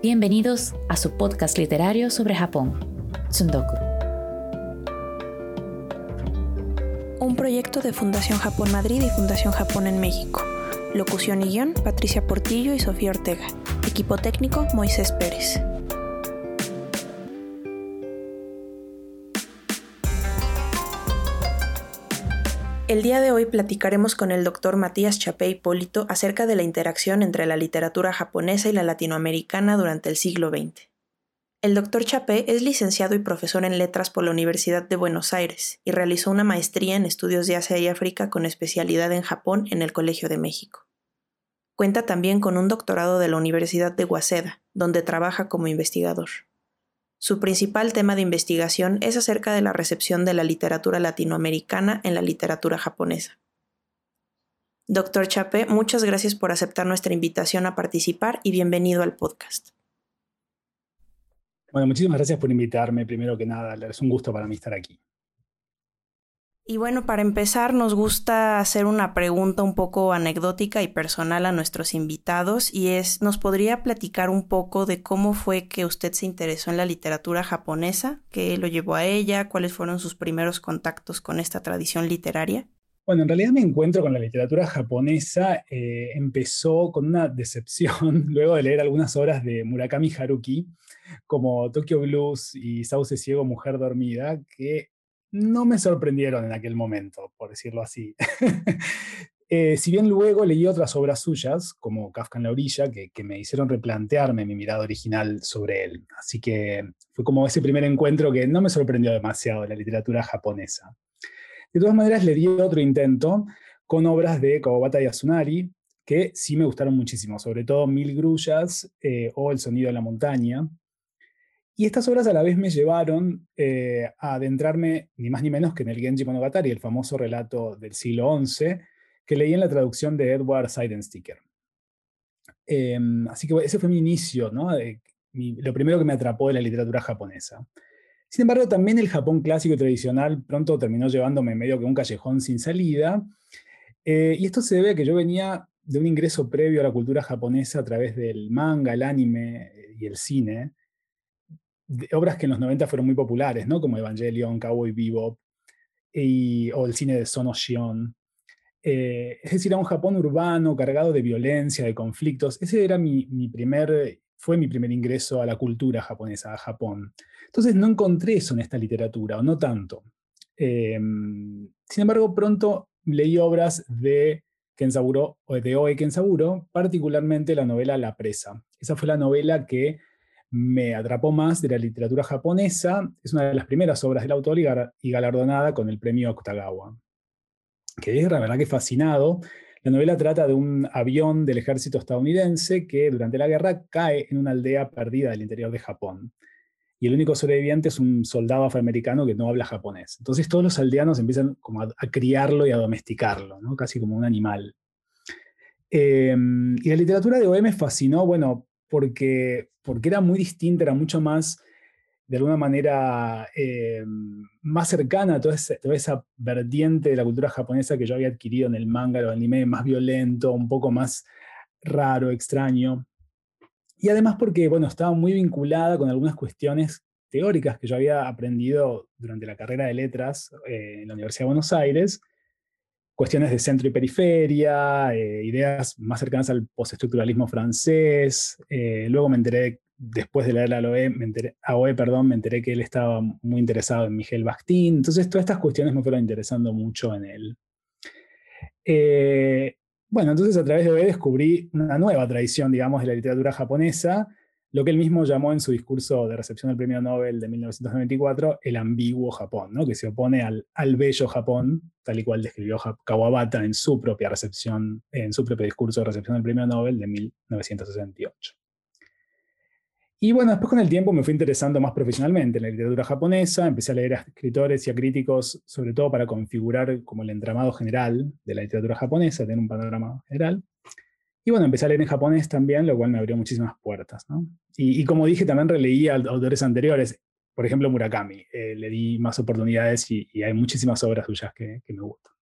Bienvenidos a su podcast literario sobre Japón, Tsundoku. Un proyecto de Fundación Japón Madrid y Fundación Japón en México. Locución y guion, Patricia Portillo y Sofía Ortega. Equipo técnico, Moisés Pérez. El día de hoy platicaremos con el doctor Matías Chapé Hipólito acerca de la interacción entre la literatura japonesa y la latinoamericana durante el siglo XX. El doctor Chapé es licenciado y profesor en letras por la Universidad de Buenos Aires y realizó una maestría en estudios de Asia y África con especialidad en Japón en el Colegio de México. Cuenta también con un doctorado de la Universidad de Waseda, donde trabaja como investigador. Su principal tema de investigación es acerca de la recepción de la literatura latinoamericana en la literatura japonesa. Doctor Chape, muchas gracias por aceptar nuestra invitación a participar y bienvenido al podcast. Bueno, muchísimas gracias por invitarme, primero que nada. Es un gusto para mí estar aquí. Y bueno, para empezar, nos gusta hacer una pregunta un poco anecdótica y personal a nuestros invitados y es, ¿nos podría platicar un poco de cómo fue que usted se interesó en la literatura japonesa? ¿Qué lo llevó a ella? ¿Cuáles fueron sus primeros contactos con esta tradición literaria? Bueno, en realidad mi encuentro con la literatura japonesa eh, empezó con una decepción luego de leer algunas obras de Murakami Haruki, como Tokyo Blues y Sauce Ciego, Mujer Dormida, que no me sorprendieron en aquel momento, por decirlo así. Eh, si bien luego leí otras obras suyas, como Kafka en la orilla, que, me hicieron replantearme mi mirada original sobre él. Así que fue como ese primer encuentro que no me sorprendió demasiado de la literatura japonesa. De todas maneras, le di otro intento con obras de Kawabata Yasunari, que sí me gustaron muchísimo, sobre todo Mil Grullas eh, o El Sonido de la Montaña, y estas obras a la vez me llevaron eh, a adentrarme ni más ni menos que en el Genji Monogatari, el famoso relato del siglo XI, que leí en la traducción de Edward Seidensticker. Em, así que ese fue mi inicio, ¿no? lo primero que me atrapó de la literatura japonesa. Sin embargo, también el Japón clásico y tradicional pronto terminó llevándome medio que un callejón sin salida. Eh, y esto se debe a que yo venía de un ingreso previo a la cultura japonesa a través del manga, el anime y el cine, obras que en los 90 fueron muy populares, ¿no? Como Evangelion, Cowboy Bebop, y, o el cine de Sono Shion. Eh, es decir, a un Japón urbano, cargado de violencia, de conflictos. Ese era mi, primer, fue mi primer ingreso a la cultura japonesa, a Japón. Entonces no encontré eso en esta literatura, o no tanto. Em, sin embargo, pronto leí obras de Kensaburo, de Oe Kensaburo, particularmente la novela La Presa. Esa fue la novela que me atrapó más de la literatura japonesa. Es una de las primeras obras del autor y galardonada con el premio Octagawa. es la verdad que fascinado. La novela trata de un avión del ejército estadounidense que durante la guerra cae en una aldea perdida del interior de Japón. Y el único sobreviviente es un soldado afroamericano que no habla japonés. Entonces todos los aldeanos empiezan como a, criarlo y a domesticarlo, ¿no? casi como un animal. Em, y la literatura de OE me fascinó, bueno, porque, porque era muy distinta, era mucho más, de alguna manera, eh, más cercana a toda esa, toda vertiente de la cultura japonesa que yo había adquirido en el manga o el anime, más violento, un poco más raro, extraño. Y además porque, bueno, estaba muy vinculada con algunas cuestiones teóricas que yo había aprendido durante la carrera de letras eh, en la Universidad de Buenos Aires, cuestiones de centro y periferia, eh, ideas más cercanas al postestructuralismo francés. Eh, luego me enteré, después de leer a OE, me enteré, OE, perdón, me enteré que él estaba muy interesado en Miguel Bakhtin. Entonces, todas estas cuestiones me fueron interesando mucho en él. Eh, bueno, entonces a través de OE descubrí una nueva tradición, digamos, de la literatura japonesa, lo que él mismo llamó en su discurso de recepción del Premio Nobel de 1994 el ambiguo Japón, ¿no? que se opone al, al, bello Japón, tal y cual describió Kawabata en su propia recepción, en su propio discurso de recepción del Premio Nobel de 1968. Y bueno, después con el tiempo me fui interesando más profesionalmente en la literatura japonesa, empecé a leer a escritores y a críticos, sobre todo para configurar como el entramado general de la literatura japonesa, tener un panorama general. Y bueno, empecé a leer en japonés también, lo cual me abrió muchísimas puertas. ¿no? Y, como dije, también releí a autores anteriores, por ejemplo Murakami. Eh, le di más oportunidades y, hay muchísimas obras suyas que, me gustan.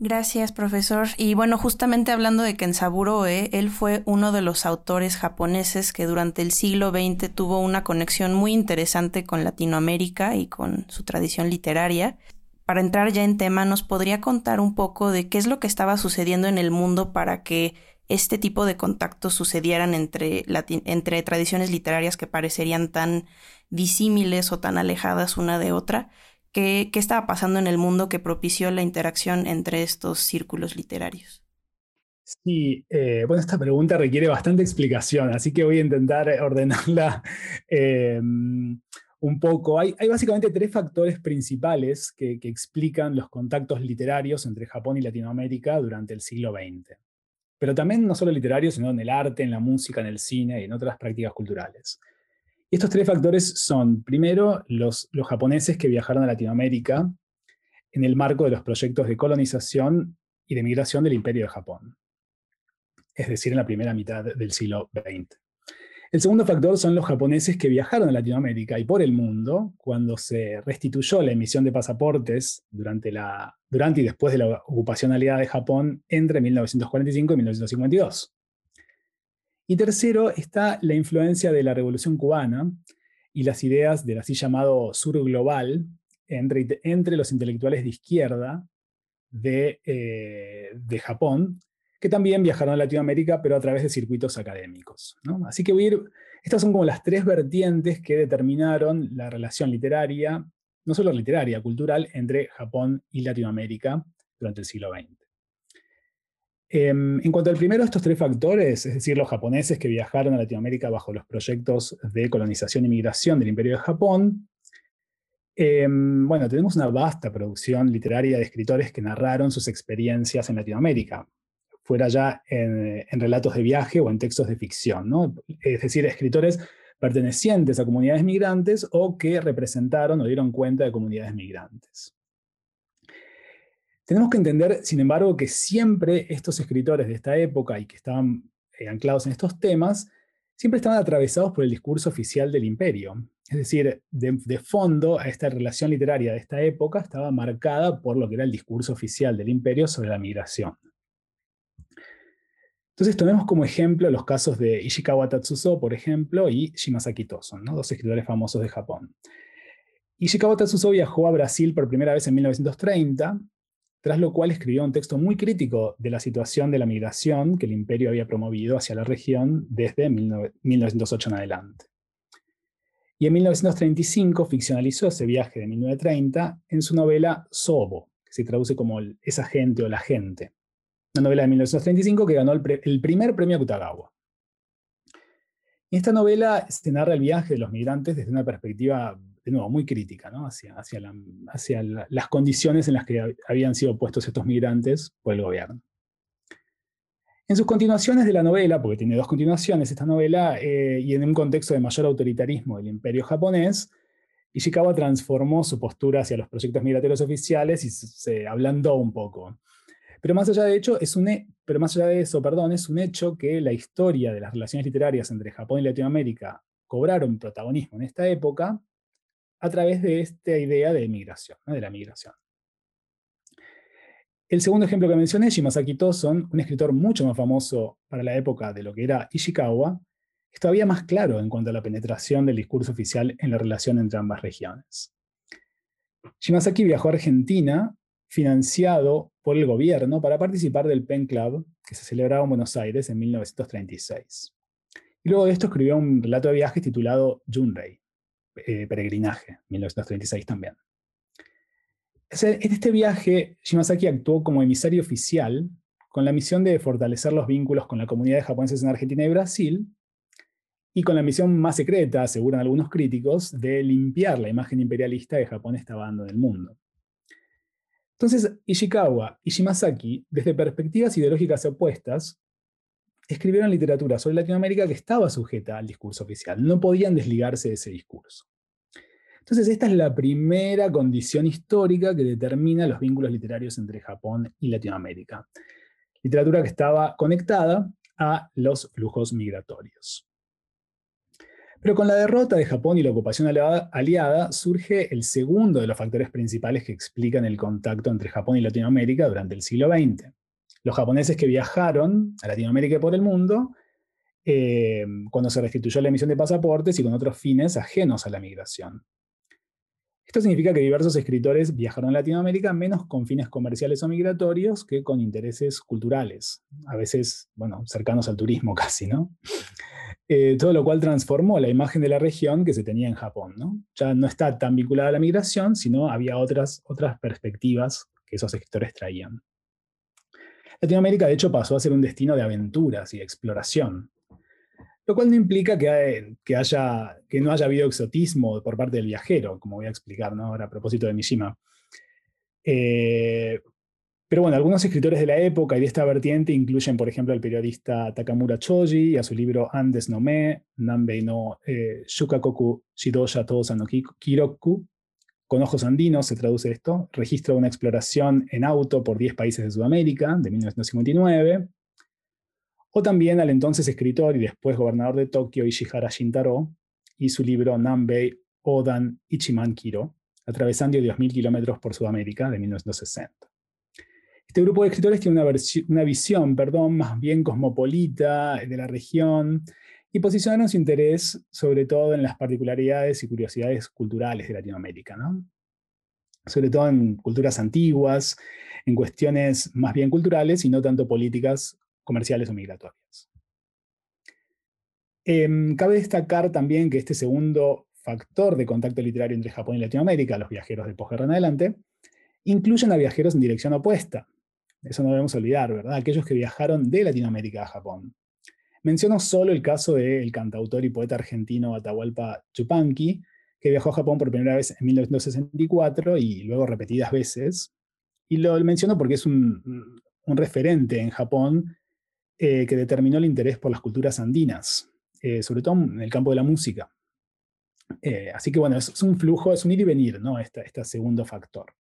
Gracias, profesor. Y bueno, justamente hablando de Kensaburo Oe, él fue uno de los autores japoneses que durante el siglo XX tuvo una conexión muy interesante con Latinoamérica y con su tradición literaria. Para entrar ya en tema, ¿nos podría contar un poco de qué es lo que estaba sucediendo en el mundo para que este tipo de contactos sucedieran entre, entre tradiciones literarias que parecerían tan disímiles o tan alejadas una de otra? ¿Qué, estaba pasando en el mundo que propició la interacción entre estos círculos literarios? Sí, eh, bueno, esta pregunta requiere bastante explicación, así que voy a intentar ordenarla em, un poco. Hay, básicamente tres factores principales que, explican los contactos literarios entre Japón y Latinoamérica durante el siglo XX. Pero también no solo literarios, sino en el arte, en la música, en el cine y en otras prácticas culturales. Estos tres factores son, primero, los, los japoneses que viajaron a Latinoamérica en el marco de los proyectos de colonización y de migración del Imperio de Japón, es decir, en la primera mitad del siglo XX. El segundo factor son los japoneses que viajaron a Latinoamérica y por el mundo cuando se restituyó la emisión de pasaportes durante, la, durante y después de la ocupación aliada de Japón entre 1945 y 1952. Y tercero está la influencia de la Revolución cubana y las ideas del así llamado sur global entre, entre los intelectuales de izquierda de, eh, de, Japón, que también viajaron a Latinoamérica, pero a través de circuitos académicos. Así que voy estas son como las tres vertientes que determinaron la relación literaria, no solo literaria, cultural, entre Japón y Latinoamérica durante el siglo XX. Em, en cuanto al primero de estos tres factores, es decir, los japoneses que viajaron a Latinoamérica bajo los proyectos de colonización y migración del Imperio de Japón, em, bueno, tenemos una vasta producción literaria de escritores que narraron sus experiencias en Latinoamérica, fuera ya en, relatos de viaje o en textos de ficción, es decir, escritores pertenecientes a comunidades migrantes o que representaron o dieron cuenta de comunidades migrantes. Tenemos que entender, sin embargo, que siempre estos escritores de esta época y que estaban eh, anclados en estos temas, siempre estaban atravesados por el discurso oficial del imperio. Es decir, de, fondo a esta relación literaria de esta época estaba marcada por lo que era el discurso oficial del imperio sobre la migración. Entonces tomemos como ejemplo los casos de Ishikawa Tatsuzo, por ejemplo, y Shimasaki Toson, dos escritores famosos de Japón. Ishikawa Tatsuzo viajó a Brasil por primera vez en 1930 tras lo cual escribió un texto muy crítico de la situación de la migración que el imperio había promovido hacia la región desde 1908 en adelante. Y en 1935 ficcionalizó ese viaje de 1930 en su novela Sobo, que se traduce como Esa gente o la gente, una novela de 1935 que ganó el, primer premio Kutagawa. Esta novela se narra el viaje de los migrantes desde una perspectiva de nuevo, muy crítica hacia, hacia, las condiciones en las que habían sido puestos estos migrantes por el gobierno. En sus continuaciones de la novela, porque tiene dos continuaciones esta novela, eh, y en un contexto de mayor autoritarismo del imperio japonés, Ishikawa transformó su postura hacia los proyectos migratorios oficiales y se ablandó un poco. Pero más allá de, hecho, es un, pero más allá de eso, perdón, es un hecho que la historia de las relaciones literarias entre Japón y Latinoamérica cobraron protagonismo en esta época a través de esta idea de migración, de la migración. El segundo ejemplo que mencioné, Shimasaki Toson, un escritor mucho más famoso para la época de lo que era Ishikawa, es todavía más claro en cuanto a la penetración del discurso oficial en la relación entre ambas regiones. Shimasaki viajó a Argentina financiado por el gobierno para participar del Pen Club que se celebraba en Buenos Aires en 1936. Y luego de esto escribió un relato de viajes titulado Junrei, eh, peregrinaje, 1936 también. En este viaje, Shimasaki actuó como emisario oficial con la misión de fortalecer los vínculos con la comunidad de japoneses en Argentina y Brasil, y con la misión más secreta, aseguran algunos críticos, de limpiar la imagen imperialista que Japón estaba dando en el mundo. Entonces, Ishikawa y Shimasaki, desde perspectivas ideológicas opuestas, escribieron literatura sobre Latinoamérica que estaba sujeta al discurso oficial, no podían desligarse de ese discurso. Entonces, esta es la primera condición histórica que determina los vínculos literarios entre Japón y Latinoamérica. Literatura que estaba conectada a los flujos migratorios. Pero con la derrota de Japón y la ocupación aliada surge el segundo de los factores principales que explican el contacto entre Japón y Latinoamérica durante el siglo XX. Los japoneses que viajaron a Latinoamérica y por el mundo eh, cuando se restituyó la emisión de pasaportes y con otros fines ajenos a la migración. Esto significa que diversos escritores viajaron a Latinoamérica menos con fines comerciales o migratorios que con intereses culturales, a veces, bueno, cercanos al turismo casi, ¿no? Eh, todo lo cual transformó la imagen de la región que se tenía en Japón, ¿no? Ya no está tan vinculada a la migración, sino había otras, otras perspectivas que esos escritores traían. Latinoamérica, de hecho, pasó a ser un destino de aventuras y de exploración, lo cual no implica que, que, haya, que no haya habido exotismo por parte del viajero, como voy a explicar ¿no? ahora a propósito de Mishima. Eh, pero bueno, algunos escritores de la época y de esta vertiente incluyen, por ejemplo, al periodista Takamura Choji y a su libro Andes no Me, Nanbei no eh, Shukakoku Shidosha Tosa no Kiroku, con ojos andinos se traduce esto, registro de una exploración en auto por 10 países de Sudamérica, de 1959, o también al entonces escritor y después gobernador de Tokio Ishihara Shintaro y su libro Nanbei Odan Ichiman Kiro, atravesando 10.000 kilómetros por Sudamérica de 1960. Este grupo de escritores tiene una, una visión perdón, más bien cosmopolita de la región y posicionaron su interés sobre todo en las particularidades y curiosidades culturales de Latinoamérica, ¿no? sobre todo en culturas antiguas, en cuestiones más bien culturales y no tanto políticas comerciales o migratorias. Em, cabe destacar también que este segundo factor de contacto literario entre Japón y Latinoamérica, los viajeros de posguerra en adelante, incluyen a viajeros en dirección opuesta. Eso no debemos olvidar, ¿verdad? Aquellos que viajaron de Latinoamérica a Japón. Menciono solo el caso del cantautor y poeta argentino Atahualpa Chupanqui, que viajó a Japón por primera vez en 1964 y luego repetidas veces. Y lo menciono porque es un, referente en Japón eh, que determinó el interés por las culturas andinas, eh, sobre todo en el campo de la música. Eh, así que bueno, es, un flujo, es un ir y venir, ¿no? Este segundo factor.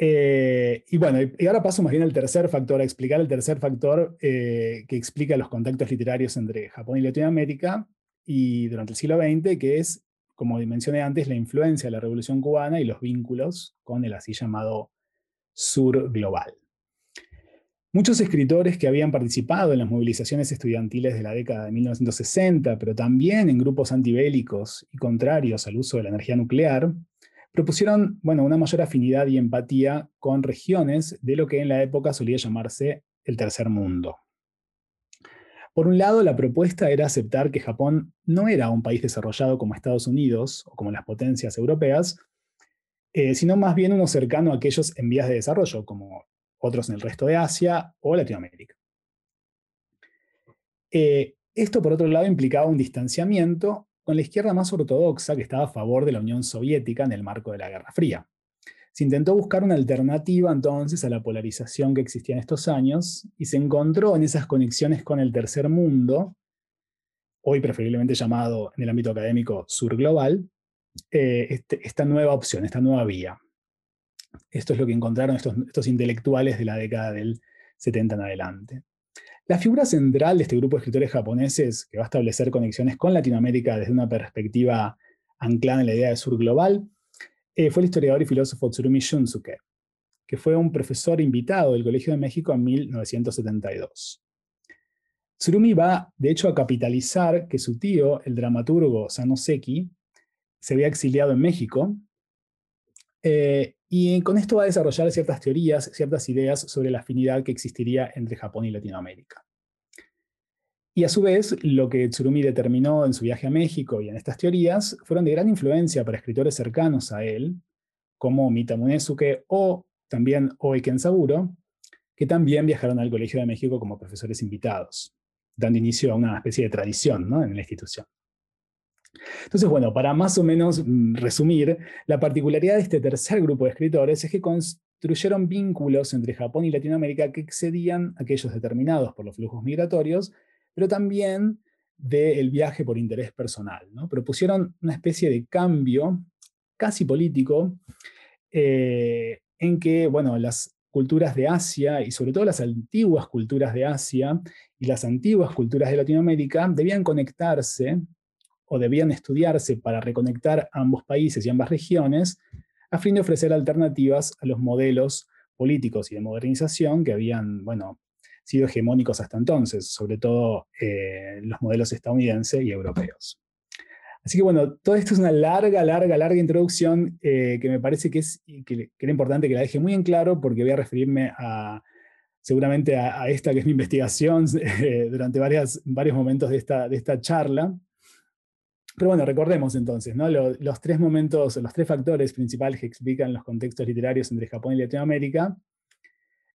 Y bueno, y ahora paso más bien al tercer factor, a explicar el tercer factor que explica los contactos literarios entre Japón y Latinoamérica y durante el siglo XX, que es, como mencioné antes, la influencia de la Revolución Cubana y los vínculos con el así llamado sur global. Muchos escritores que habían participado en las movilizaciones estudiantiles de la década de 1960, pero también en grupos antibélicos y contrarios al uso de la energía nuclear, propusieron bueno, una mayor afinidad y empatía con regiones de lo que en la época solía llamarse el tercer mundo. Por un lado, la propuesta era aceptar que Japón no era un país desarrollado como Estados Unidos o como las potencias europeas, eh, sino más bien uno cercano a aquellos en vías de desarrollo, como otros en el resto de Asia o Latinoamérica. Eh, esto, por otro lado, implicaba un distanciamiento con la izquierda más ortodoxa que estaba a favor de la Unión Soviética en el marco de la Guerra Fría. Se intentó buscar una alternativa entonces a la polarización que existía en estos años y se encontró en esas conexiones con el tercer mundo, hoy preferiblemente llamado en el ámbito académico sur global, eh, este, esta nueva opción, esta nueva vía. Esto es lo que encontraron estos, intelectuales de la década del 70 en adelante. La figura central de este grupo de escritores japoneses, que va a establecer conexiones con Latinoamérica desde una perspectiva anclada en la idea de sur global, eh, fue el historiador y filósofo Tsurumi Shunsuke, que fue un profesor invitado del Colegio de México en 1972. Tsurumi va, de hecho, a capitalizar que su tío, el dramaturgo Sanoseki, se había exiliado en México eh, y con esto va a desarrollar ciertas teorías, ciertas ideas sobre la afinidad que existiría entre Japón y Latinoamérica. Y a su vez, lo que Tsurumi determinó en su viaje a México y en estas teorías fueron de gran influencia para escritores cercanos a él, como Mita Munesuke o también Oe Kensaburo, que también viajaron al Colegio de México como profesores invitados, dando inicio a una especie de tradición en la institución. Entonces, bueno, para más o menos mm, resumir, la particularidad de este tercer grupo de escritores es que construyeron vínculos entre Japón y Latinoamérica que excedían aquellos determinados por los flujos migratorios, pero también del viaje por interés personal. ¿no? Propusieron una especie de cambio casi político eh, en que, bueno, las culturas de Asia y sobre todo las antiguas culturas de Asia y las antiguas culturas de Latinoamérica debían conectarse o debían estudiarse para reconectar ambos países y ambas regiones, a fin de ofrecer alternativas a los modelos políticos y de modernización que habían, bueno, sido hegemónicos hasta entonces, sobre todo eh, los modelos estadounidenses y europeos. Así que bueno, todo esto es una larga, larga, larga introducción eh, que me parece que, es, que, era importante que la deje muy en claro porque voy a referirme a, seguramente a, esta que es mi investigación eh, durante varios momentos de esta, de esta charla. Pero bueno, recordemos entonces, los tres momentos, los tres factores principales que explican los contextos literarios entre Japón y Latinoamérica.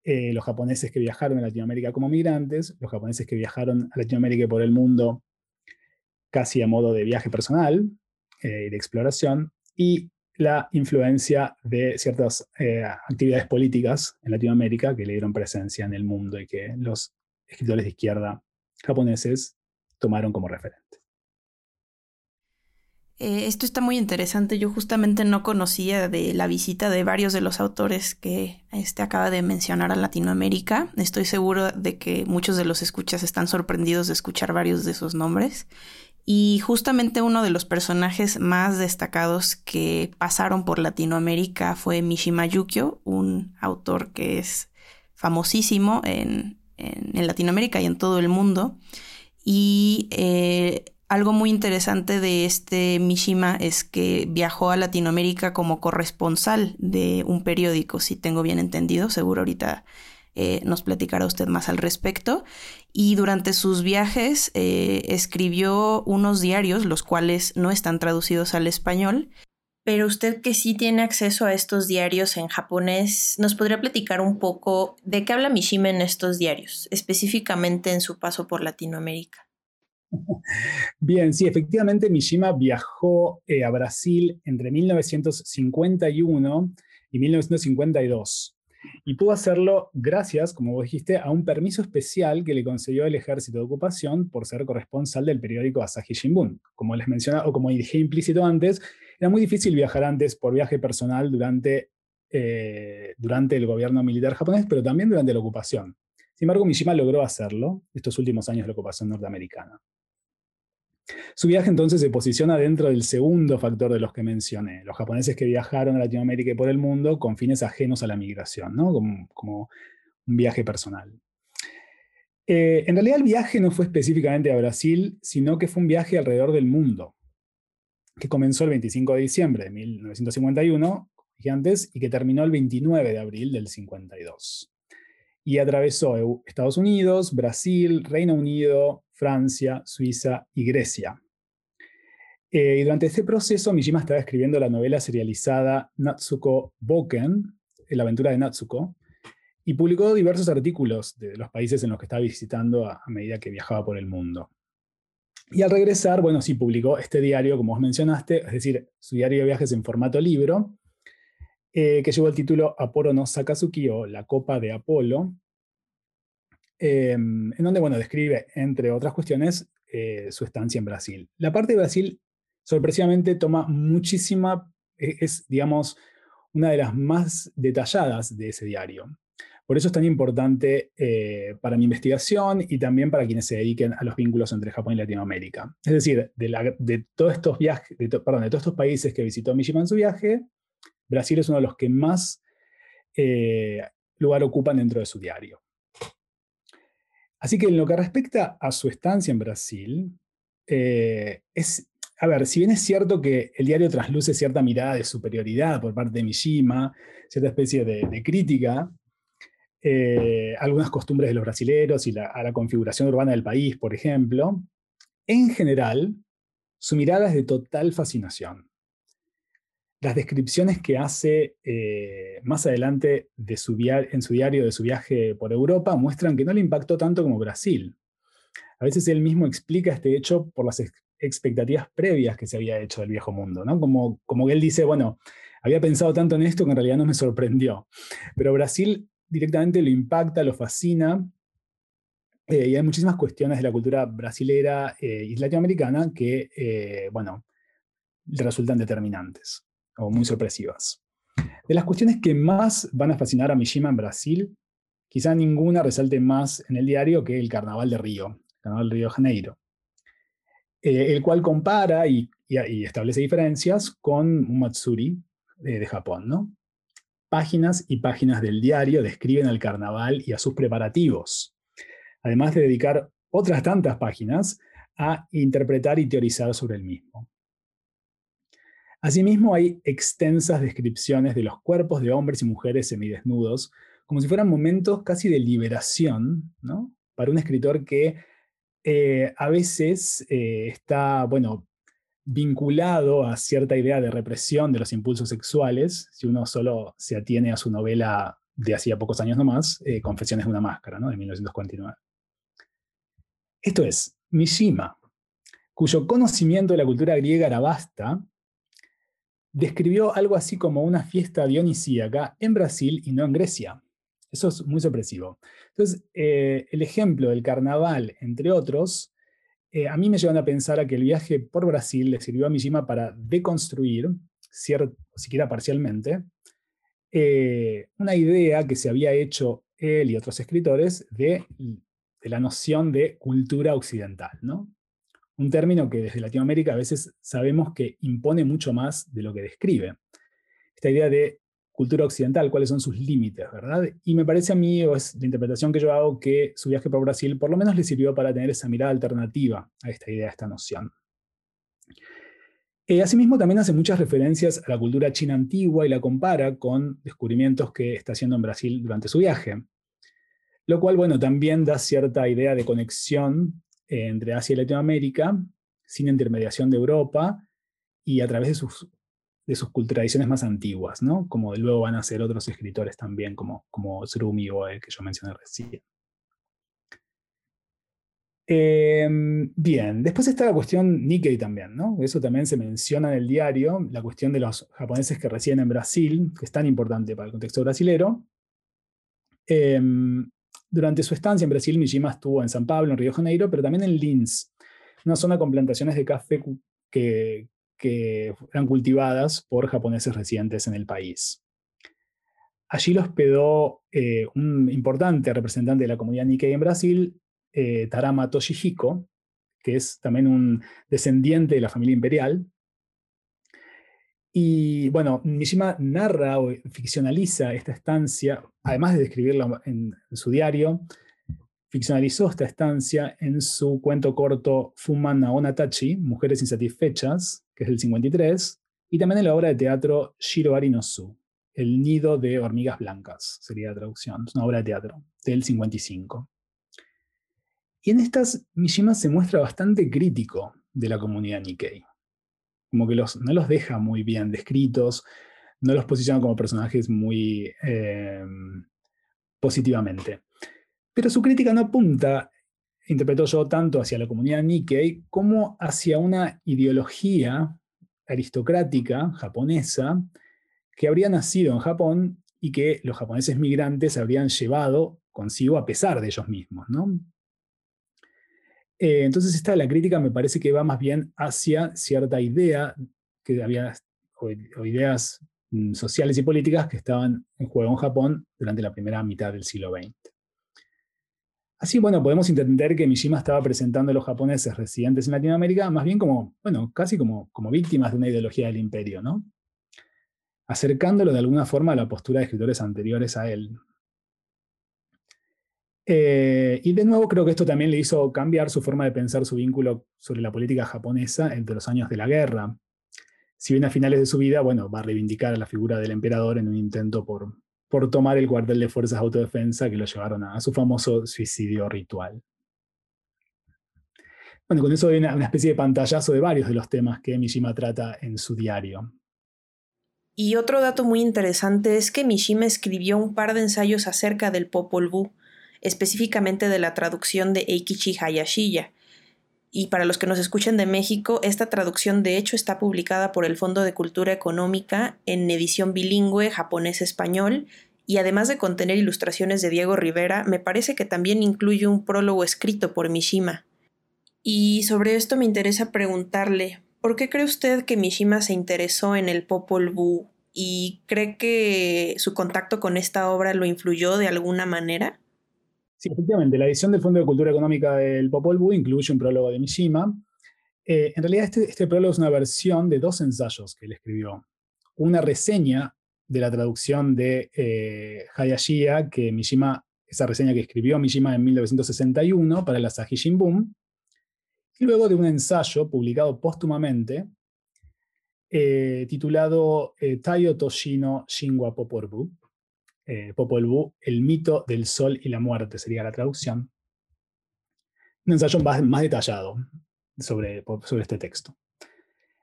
Eh, los japoneses que viajaron a Latinoamérica como migrantes, los japoneses que viajaron a Latinoamérica y por el mundo casi a modo de viaje personal eh, y de exploración, y la influencia de ciertas eh, actividades políticas en Latinoamérica que le dieron presencia en el mundo y que los escritores de izquierda japoneses tomaron como referente. Eh, esto está muy interesante. Yo justamente no conocía de la visita de varios de los autores que este acaba de mencionar a Latinoamérica. Estoy seguro de que muchos de los escuchas están sorprendidos de escuchar varios de esos nombres. Y justamente uno de los personajes más destacados que pasaron por Latinoamérica fue Mishima Yukio, un autor que es famosísimo en, en, Latinoamérica y en todo el mundo. Y eh, algo muy interesante de este Mishima es que viajó a Latinoamérica como corresponsal de un periódico, si tengo bien entendido, seguro ahorita eh, nos platicará usted más al respecto. Y durante sus viajes eh, escribió unos diarios, los cuales no están traducidos al español. Pero usted que sí tiene acceso a estos diarios en japonés, ¿nos podría platicar un poco de qué habla Mishima en estos diarios, específicamente en su paso por Latinoamérica? Bien, sí, efectivamente Mishima viajó eh, a Brasil entre 1951 y 1952. Y pudo hacerlo gracias, como vos dijiste, a un permiso especial que le concedió el ejército de ocupación por ser corresponsal del periódico Asahi Shimbun. Como les mencionaba, o como dije implícito antes, era muy difícil viajar antes por viaje personal durante, eh, durante el gobierno militar japonés, pero también durante la ocupación. Sin embargo, Mishima logró hacerlo estos últimos años de la ocupación norteamericana. Su viaje entonces se posiciona dentro del segundo factor de los que mencioné, los japoneses que viajaron a Latinoamérica y por el mundo con fines ajenos a la migración, ¿no? como, un viaje personal. Eh, en realidad el viaje no fue específicamente a Brasil, sino que fue un viaje alrededor del mundo, que comenzó el 25 de diciembre de 1951, antes, y que terminó el 29 de abril del 52 y atravesó Estados Unidos, Brasil, Reino Unido, Francia, Suiza y Grecia. Eh, y durante este proceso, Mishima estaba escribiendo la novela serializada Natsuko Boken, La aventura de Natsuko, y publicó diversos artículos de los países en los que estaba visitando a, medida que viajaba por el mundo. Y al regresar, bueno, sí, publicó este diario, como vos mencionaste, es decir, su diario de viajes en formato libro, eh, que llevó el título Aporo no Sakazuki o La Copa de Apolo, em, en donde, bueno, describe, entre otras cuestiones, eh, su estancia en Brasil. La parte de Brasil, sorpresivamente, toma muchísima, e, es, digamos, una de las más detalladas de ese diario. Por eso es tan importante eh, para mi investigación y también para quienes se dediquen a los vínculos entre Japón y Latinoamérica. Es decir, de, todos estos viajes, perdón, de todos estos países que visitó Mishima en su viaje, Brasil es uno de los que más eh, lugar ocupan dentro de su diario. Así que en lo que respecta a su estancia en Brasil, eh, es, a ver, si bien es cierto que el diario trasluce cierta mirada de superioridad por parte de Mishima, cierta especie de, crítica, eh, algunas costumbres de los brasileros y a la configuración urbana del país, por ejemplo, en general, su mirada es de total fascinación las descripciones que hace eh, más adelante de su en su diario de su viaje por Europa muestran que no le impactó tanto como Brasil. A veces él mismo explica este hecho por las expectativas previas que se había hecho del viejo mundo, ¿no? Como, como él dice, bueno, había pensado tanto en esto que en realidad no me sorprendió. Pero Brasil directamente lo impacta, lo fascina, eh, y hay muchísimas cuestiones de la cultura brasilera eh, y latinoamericana que, bueno, resultan determinantes o muy sorpresivas. De las cuestiones que más van a fascinar a Mishima en Brasil, quizá ninguna resalte más en el diario que el Carnaval de Río, el Carnaval de Río de Janeiro. eh, el cual compara y, establece diferencias con un Matsuri de, de Japón. ¿no? Páginas y páginas del diario describen al carnaval y a sus preparativos, además de dedicar otras tantas páginas a interpretar y teorizar sobre el mismo. Asimismo, hay extensas descripciones de los cuerpos de hombres y mujeres semidesnudos, como si fueran momentos casi de liberación, ¿no? Para un escritor que eh, a veces eh, está, bueno, vinculado a cierta idea de represión de los impulsos sexuales, si uno solo se atiene a su novela de hacía pocos años nomás, eh, Confesiones de una máscara, ¿no? de 1949. Esto es, Mishima, cuyo conocimiento de la cultura griega era vasta, describió algo así como una fiesta dionisíaca en Brasil y no en Grecia. Eso es muy sorpresivo. Entonces, eh, el ejemplo del carnaval, entre otros, eh, a mí me llevan a pensar que el viaje por Brasil le sirvió a Mishima para deconstruir, siquiera parcialmente, eh, una idea que se había hecho él y otros escritores de, de la noción de cultura occidental. ¿no? Un término que desde Latinoamérica a veces sabemos que impone mucho más de lo que describe. Esta idea de cultura occidental, cuáles son sus límites, ¿verdad? Y me parece a mí, o es la interpretación que yo hago, que su viaje por Brasil por lo menos le sirvió para tener esa mirada alternativa a esta idea, a esta noción. Eh, asimismo, también hace muchas referencias a la cultura china antigua y la compara con descubrimientos que está haciendo en Brasil durante su viaje. Lo cual, bueno, también da cierta idea de conexión entre Asia y Latinoamérica, sin intermediación de Europa y a través de sus, de sus tradiciones más antiguas, ¿no? como luego van a ser otros escritores también, como, como o el que yo mencioné recién. Em, bien, después está la cuestión Nikkei también, ¿no? Eso también se menciona en el diario, la cuestión de los japoneses que residen en Brasil, que es tan importante para el contexto brasilero. Em, durante su estancia en Brasil, Mishima estuvo en San Pablo, en Río Janeiro, pero también en Linz, una zona con plantaciones de café que, eran cultivadas por japoneses residentes en el país. Allí lo hospedó eh, un importante representante de la comunidad Nikkei en Brasil, eh, Tarama Toshihiko, que es también un descendiente de la familia imperial, y bueno, Mishima narra o ficcionaliza esta estancia, además de describirla en, su diario, ficcionalizó esta estancia en su cuento corto Fuman Naonatachi, Mujeres Insatisfechas, que es del 53, y también en la obra de teatro Shiroari no Su, El nido de hormigas blancas, sería la traducción, es una obra de teatro, del 55. Y en estas, Mishima se muestra bastante crítico de la comunidad Nikkei como que los, no los deja muy bien descritos, no los posiciona como personajes muy em, positivamente. Pero su crítica no apunta, interpreto yo, tanto hacia la comunidad Nikkei como hacia una ideología aristocrática japonesa que habría nacido en Japón y que los japoneses migrantes habrían llevado consigo a pesar de ellos mismos. ¿no? Eh, entonces esta la crítica me parece que va más bien hacia cierta idea que había, o, ideas mm, sociales y políticas que estaban en juego en Japón durante la primera mitad del siglo XX. Así, bueno, podemos entender que Mishima estaba presentando a los japoneses residentes en Latinoamérica más bien como, bueno, casi como, como víctimas de una ideología del imperio, ¿no? Acercándolo de alguna forma a la postura de escritores anteriores a él, eh, y de nuevo creo que esto también le hizo cambiar su forma de pensar su vínculo sobre la política japonesa entre los años de la guerra. Si bien a finales de su vida, bueno, va a reivindicar a la figura del emperador en un intento por, por tomar el cuartel de fuerzas de autodefensa que lo llevaron a, su famoso suicidio ritual. Bueno, con eso hay una, una especie de pantallazo de varios de los temas que Mishima trata en su diario. Y otro dato muy interesante es que Mishima escribió un par de ensayos acerca del Popol Vuh, específicamente de la traducción de Eikichi Hayashiya. Y para los que nos escuchan de México, esta traducción de hecho está publicada por el Fondo de Cultura Económica en edición bilingüe japonés-español y además de contener ilustraciones de Diego Rivera, me parece que también incluye un prólogo escrito por Mishima. Y sobre esto me interesa preguntarle, ¿por qué cree usted que Mishima se interesó en el Popol Vuh y cree que su contacto con esta obra lo influyó de alguna manera? Sí, efectivamente, la edición del Fondo de Cultura Económica del Popol Vuh incluye un prólogo de Mishima. Eh, en realidad este, este prólogo es una versión de dos ensayos que él escribió. Una reseña de la traducción de eh, Hayashiya, que Mishima, esa reseña que escribió Mishima en 1961 para la Sahi Shimbun, y luego de un ensayo publicado póstumamente eh, titulado eh, Tayo Toshino Shingwa Poporbu, eh, Popol Vuh, el mito del sol y la muerte sería la traducción. Un ensayo más, detallado sobre, sobre este texto.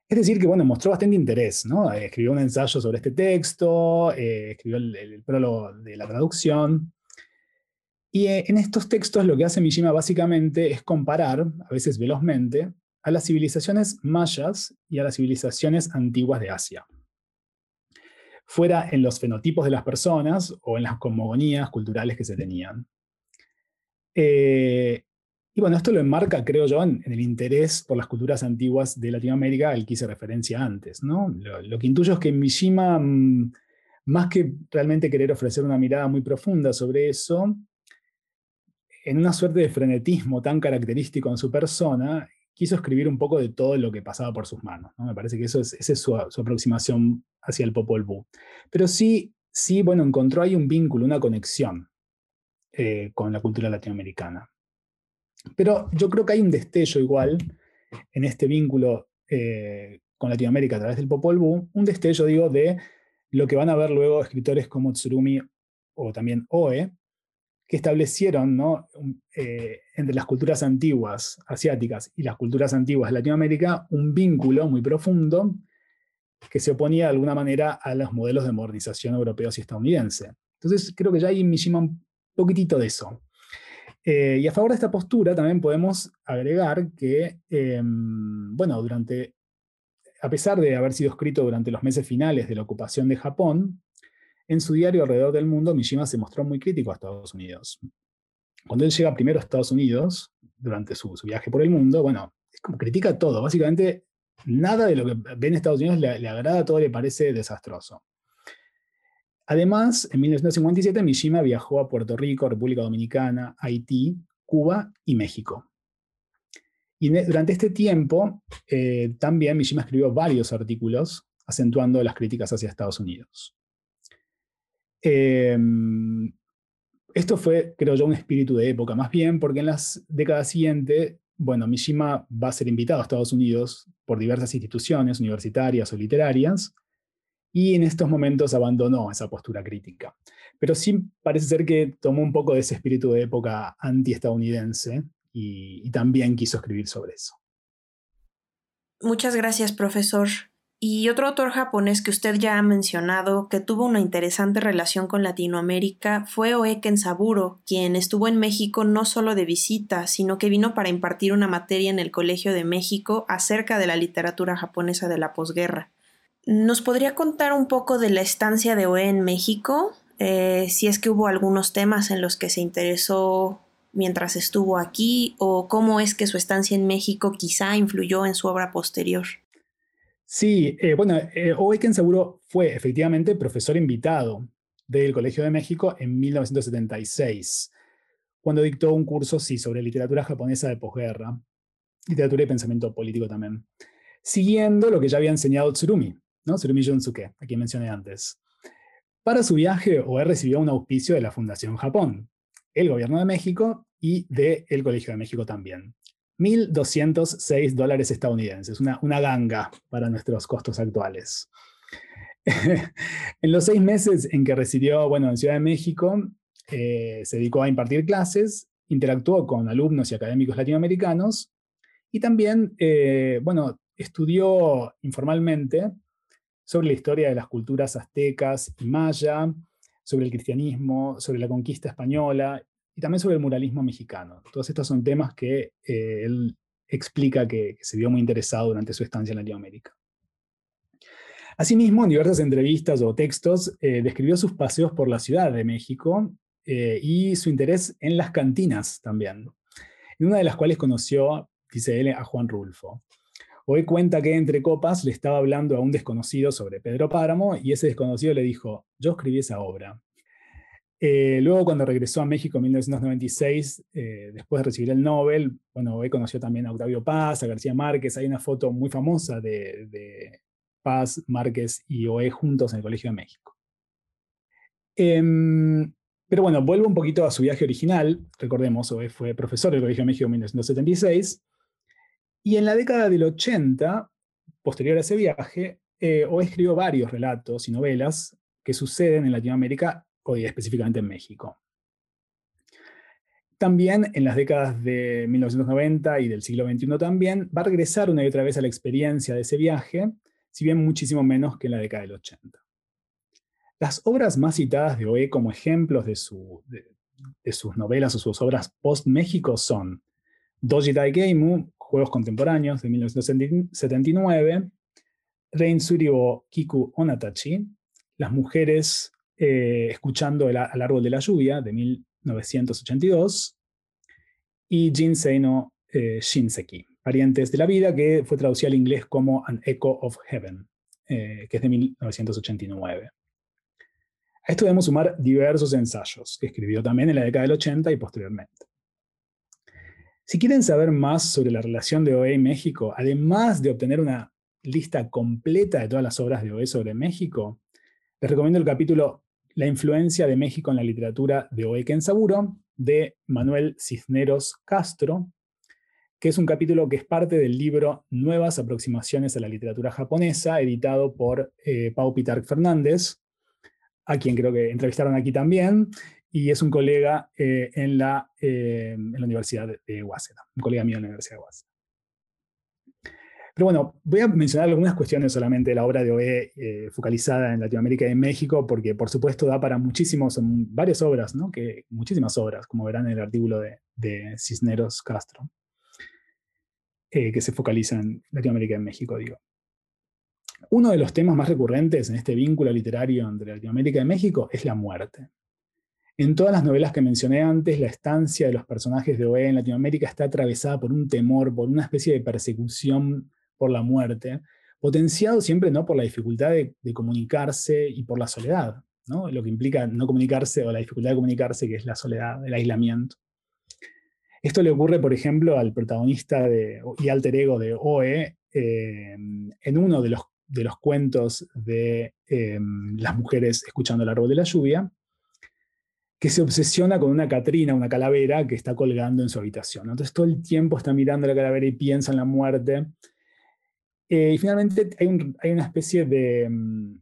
Es decir, que bueno, mostró bastante interés, ¿no? Escribió un ensayo sobre este texto, escribió el, prólogo de la traducción. Y en estos textos lo que hace Mishima básicamente es comparar, a veces velozmente, a las civilizaciones mayas y a las civilizaciones antiguas de Asia. Fuera en los fenotipos de las personas o en las cosmogonías culturales que se tenían. Eh, y bueno, esto lo enmarca, creo yo, en, el interés por las culturas antiguas de Latinoamérica al que hice referencia antes. ¿no? Lo, que intuyo es que Mishima, mm, más que realmente querer ofrecer una mirada muy profunda sobre eso, en una suerte de frenetismo tan característico en su persona, quiso escribir un poco de todo lo que pasaba por sus manos. ¿no? Me parece que eso es, esa es su, aproximación hacia el Popol Vuh. Pero sí, sí, bueno, encontró ahí un vínculo, una conexión eh, con la cultura latinoamericana. Pero yo creo que hay un destello igual en este vínculo eh, con Latinoamérica a través del Popol Vuh, un destello, digo, de lo que van a ver luego escritores como Tsurumi o también Oe, que establecieron. Eh, entre las culturas antiguas asiáticas y las culturas antiguas de Latinoamérica un vínculo muy profundo que se oponía de alguna manera a los modelos de modernización europeos y estadounidense. Entonces creo que ya hay Mishima un poquitito de eso. Eh, y a favor de esta postura también podemos agregar que, em, bueno, durante, a pesar de haber sido escrito durante los meses finales de la ocupación de Japón, en su diario alrededor del mundo, Mishima se mostró muy crítico a Estados Unidos. Cuando él llega primero a Estados Unidos, durante su, viaje por el mundo, bueno, critica todo. Básicamente, nada de lo que ve en Estados Unidos le, agrada, todo le parece desastroso. Además, en 1957 Mishima viajó a Puerto Rico, República Dominicana, Haití, Cuba y México. Y durante este tiempo, eh, también Mishima escribió varios artículos acentuando las críticas hacia Estados Unidos. Em, esto fue, creo yo, un espíritu de época, más bien porque en las décadas siguientes, bueno, Mishima va a ser invitado a Estados Unidos por diversas instituciones universitarias o literarias, y en estos momentos abandonó esa postura crítica. Pero sí parece ser que tomó un poco de ese espíritu de época anti-estadounidense y también quiso escribir sobre eso. Muchas gracias, profesor. Y otro autor japonés que usted ya ha mencionado, que tuvo una interesante relación con Latinoamérica, fue Oeken Saburo, quien estuvo en México no solo de visita, sino que vino para impartir una materia en el Colegio de México acerca de la literatura japonesa de la posguerra. ¿Nos podría contar un poco de la estancia de Oe en México? Eh, si es que hubo algunos temas en los que se interesó mientras estuvo aquí, o cómo es que su estancia en México quizá influyó en su obra posterior. Sí, eh, bueno, eh, Oeken seguro fue efectivamente profesor invitado del Colegio de México en 1976, cuando dictó un curso, sí, sobre literatura japonesa de posguerra, literatura y pensamiento político también, siguiendo lo que ya había enseñado Tsurumi, ¿no? Tsurumi Junsuke, a quien mencioné antes. Para su viaje, Oe recibió un auspicio de la Fundación Japón, el Gobierno de México y del Colegio de México también. 1.206 dólares estadounidenses, una, una ganga para nuestros costos actuales. en los seis meses en que residió bueno, en Ciudad de México, eh, se dedicó a impartir clases, interactuó con alumnos y académicos latinoamericanos y también eh, bueno, estudió informalmente sobre la historia de las culturas aztecas y maya, sobre el cristianismo, sobre la conquista española y también sobre el muralismo mexicano. Todos estos son temas que eh, él explica que, se vio muy interesado durante su estancia en Latinoamérica. Asimismo, en diversas entrevistas o textos, eh, describió sus paseos por la Ciudad de México eh, y su interés en las cantinas también, en una de las cuales conoció, dice él, a Juan Rulfo. Hoy cuenta que entre copas le estaba hablando a un desconocido sobre Pedro Páramo y ese desconocido le dijo, yo escribí esa obra. Eh, luego, cuando regresó a México en 1996, eh, después de recibir el Nobel, bueno, conoció también a Octavio Paz, a García Márquez. Hay una foto muy famosa de, Paz, Márquez y OE juntos en el Colegio de México. Em, pero bueno, vuelvo un poquito a su viaje original. Recordemos, OE fue profesor del Colegio de México en 1976. Y en la década del 80, posterior a ese viaje, eh, OE escribió varios relatos y novelas que suceden en Latinoamérica hoy específicamente en México. También en las décadas de 1990 y del siglo XXI también, va a regresar una y otra vez a la experiencia de ese viaje, si bien muchísimo menos que en la década del 80. Las obras más citadas de Oe como ejemplos de, sus novelas o sus obras post-México son Doji Daigeimu, Juegos Contemporáneos, de 1979, Reinsuri o Kiku Onatachi, Las Mujeres eh, escuchando el, Al árbol de la lluvia, de 1982, y Jinsei no eh, Shinseki, Parientes de la vida, que fue traducido al inglés como An Echo of Heaven, eh, que es de 1989. A esto debemos sumar diversos ensayos, que escribió también en la década del 80 y posteriormente. Si quieren saber más sobre la relación de OE y México, además de obtener una lista completa de todas las obras de OE sobre México, les recomiendo el capítulo la influencia de México en la literatura de Oeken Saburo, de Manuel Cisneros Castro, que es un capítulo que es parte del libro Nuevas aproximaciones a la literatura japonesa, editado por eh, Pau Pitarc Fernández, a quien creo que entrevistaron aquí también, y es un colega eh, en, la, eh, en la Universidad de Waseda, un colega mío en la Universidad de Waseda. Pero bueno, voy a mencionar algunas cuestiones solamente de la obra de OE eh, focalizada en Latinoamérica y México, porque por supuesto da para muchísimos, varias obras, ¿no? que, muchísimas obras, como verán en el artículo de, Cisneros Castro, eh, que se focaliza en Latinoamérica y México, digo. Uno de los temas más recurrentes en este vínculo literario entre Latinoamérica y México es la muerte. En todas las novelas que mencioné antes, la estancia de los personajes de OE en Latinoamérica está atravesada por un temor, por una especie de persecución por la muerte, potenciado siempre ¿no? por la dificultad de, comunicarse y por la soledad, ¿no? lo que implica no comunicarse o la dificultad de comunicarse, que es la soledad, el aislamiento. Esto le ocurre, por ejemplo, al protagonista y alter ego de Oe eh, en uno de los, de los cuentos de eh, las mujeres escuchando el árbol de la lluvia, que se obsesiona con una Catrina, una calavera que está colgando en su habitación. Entonces todo el tiempo está mirando la calavera y piensa en la muerte eh, y finalmente hay, una especie mm,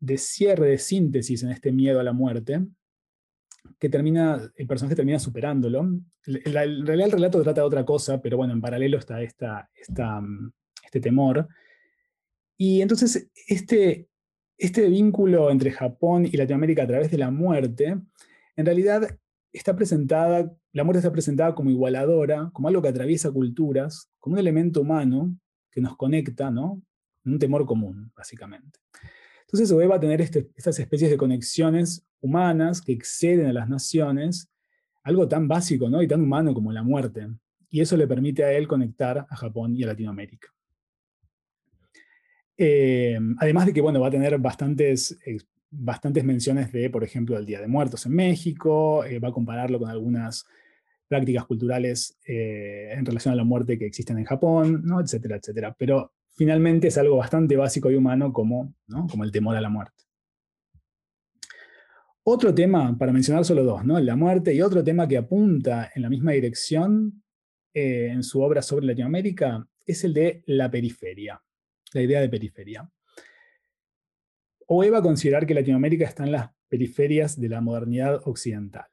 de, cierre, de síntesis en este miedo a la muerte, que termina, el personaje termina superándolo. En realidad el relato trata de otra cosa, pero bueno, en paralelo está esta, mm, este temor. Y entonces este, este vínculo entre Japón y Latinoamérica a través de la muerte, en realidad está presentada, la muerte está presentada como igualadora, como algo que atraviesa culturas, como un elemento humano que nos conecta, ¿no? Un temor común, básicamente. Entonces OE va a tener este, estas especies de conexiones humanas que exceden a las naciones, algo tan básico ¿no? y tan humano como la muerte. Y eso le permite a él conectar a Japón y a Latinoamérica. Eh, además de que bueno, va a tener bastantes, eh, bastantes menciones de, por ejemplo, el Día de Muertos en México, eh, va a compararlo con algunas prácticas culturales eh, en relación a la muerte que existen en Japón, ¿no? etcétera, etcétera. Pero finalmente es algo bastante básico y humano como, como el temor a la muerte. Otro tema, para mencionar solo dos, ¿no? la muerte, y otro tema que apunta en la misma dirección eh, en su obra sobre Latinoamérica, es el de la periferia, la idea de periferia. O va a considerar que Latinoamérica está en las periferias de la modernidad occidental.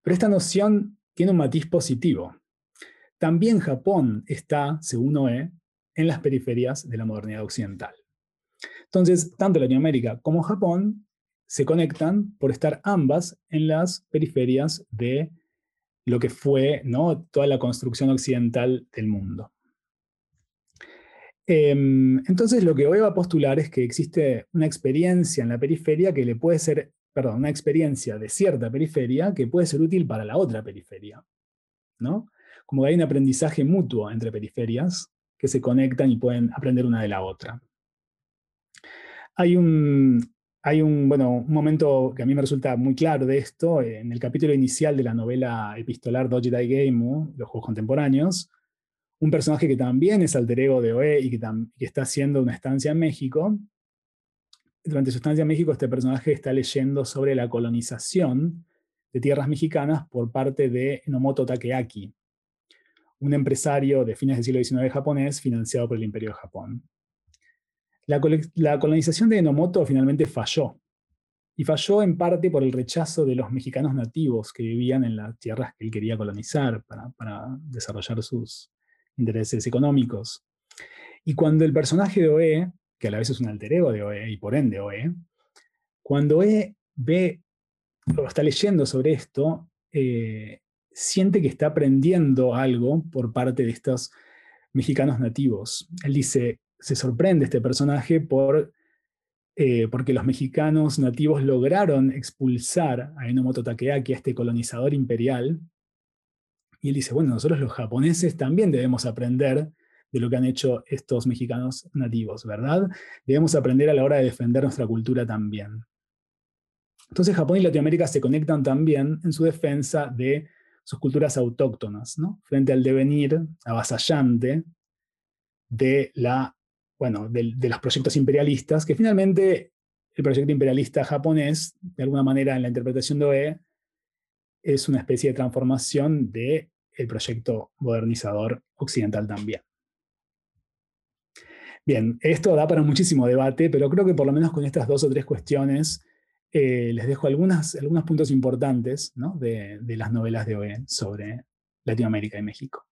Pero esta noción tiene un matiz positivo. También Japón está, según OE, en las periferias de la modernidad occidental. Entonces, tanto Latinoamérica como Japón se conectan por estar ambas en las periferias de lo que fue ¿no? toda la construcción occidental del mundo. Em, entonces, lo que hoy va a postular es que existe una experiencia en la periferia que le puede ser perdón, una experiencia de cierta periferia que puede ser útil para la otra periferia. ¿no? Como que hay un aprendizaje mutuo entre periferias que se conectan y pueden aprender una de la otra. Hay un, hay un, bueno, un momento que a mí me resulta muy claro de esto, en el capítulo inicial de la novela epistolar Doji Dai Game, los Juegos Contemporáneos, un personaje que también es alter ego de Oe y que está haciendo una estancia en México. Durante su estancia en México, este personaje está leyendo sobre la colonización de tierras mexicanas por parte de Enomoto Takeaki, un empresario de fines del siglo XIX japonés financiado por el Imperio de Japón. La, colonización de Enomoto finalmente falló, y falló en parte por el rechazo de los mexicanos nativos que vivían en las tierras que él quería colonizar para, desarrollar sus intereses económicos. Y cuando el personaje de Oe, que a la vez es un alter ego de Oe y por ende Oe, cuando Oe ve o está leyendo sobre esto, eh, siente que está aprendiendo algo por parte de estos mexicanos nativos. Él dice, se sorprende este personaje por, eh, porque los mexicanos nativos lograron expulsar a Enomoto Takeaki, a este colonizador imperial. Y él dice, bueno, nosotros los japoneses también debemos aprender de lo que han hecho estos mexicanos nativos, ¿verdad? Debemos aprender a la hora de defender nuestra cultura también. Entonces Japón y Latinoamérica se conectan también en su defensa de sus culturas autóctonas, frente al devenir avasallante de la bueno, de, los proyectos imperialistas, que finalmente el proyecto imperialista japonés, de alguna manera en la interpretación de OE, es una especie de transformación del el proyecto modernizador occidental también. Bien, esto da para muchísimo debate, pero creo que por lo menos con estas dos o tres cuestiones eh, les dejo algunos puntos importantes de, de las novelas de OE sobre Latinoamérica y México.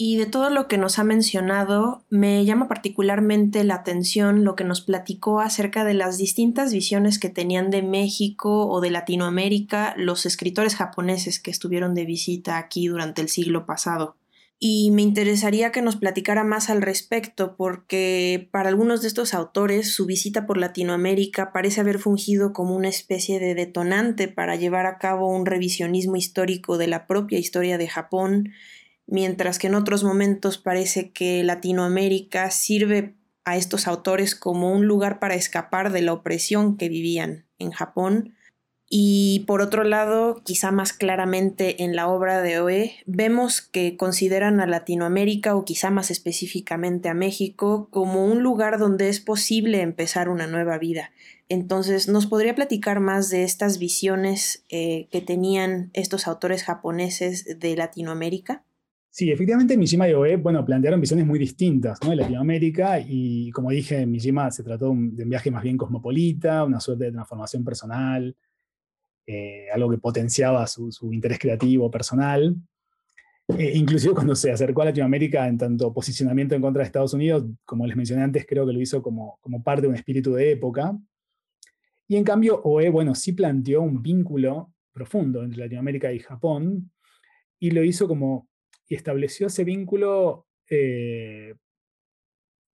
Y de todo lo que nos ha mencionado, me llama particularmente la atención lo que nos platicó acerca de las distintas visiones que tenían de México o de Latinoamérica los escritores japoneses que estuvieron de visita aquí durante el siglo pasado. Y me interesaría que nos platicara más al respecto, porque para algunos de estos autores su visita por Latinoamérica parece haber fungido como una especie de detonante para llevar a cabo un revisionismo histórico de la propia historia de Japón mientras que en otros momentos parece que Latinoamérica sirve a estos autores como un lugar para escapar de la opresión que vivían en Japón. Y por otro lado, quizá más claramente en la obra de Oe, vemos que consideran a Latinoamérica o quizá más específicamente a México como un lugar donde es posible empezar una nueva vida. Entonces, ¿nos podría platicar más de estas visiones eh, que tenían estos autores japoneses de Latinoamérica? Sí, efectivamente Mishima y Oe, bueno, plantearon visiones muy distintas de Latinoamérica y como dije, Mishima se trató de un viaje más bien cosmopolita, una suerte de transformación personal, eh, algo que potenciaba su, interés creativo personal. Eh, inclusive cuando se acercó a Latinoamérica en tanto posicionamiento en contra de Estados Unidos, como les mencioné antes, creo que lo hizo como, parte de un espíritu de época. Y en cambio, Oe, bueno, sí planteó un vínculo profundo entre Latinoamérica y Japón, y lo hizo como y estableció ese vínculo eh,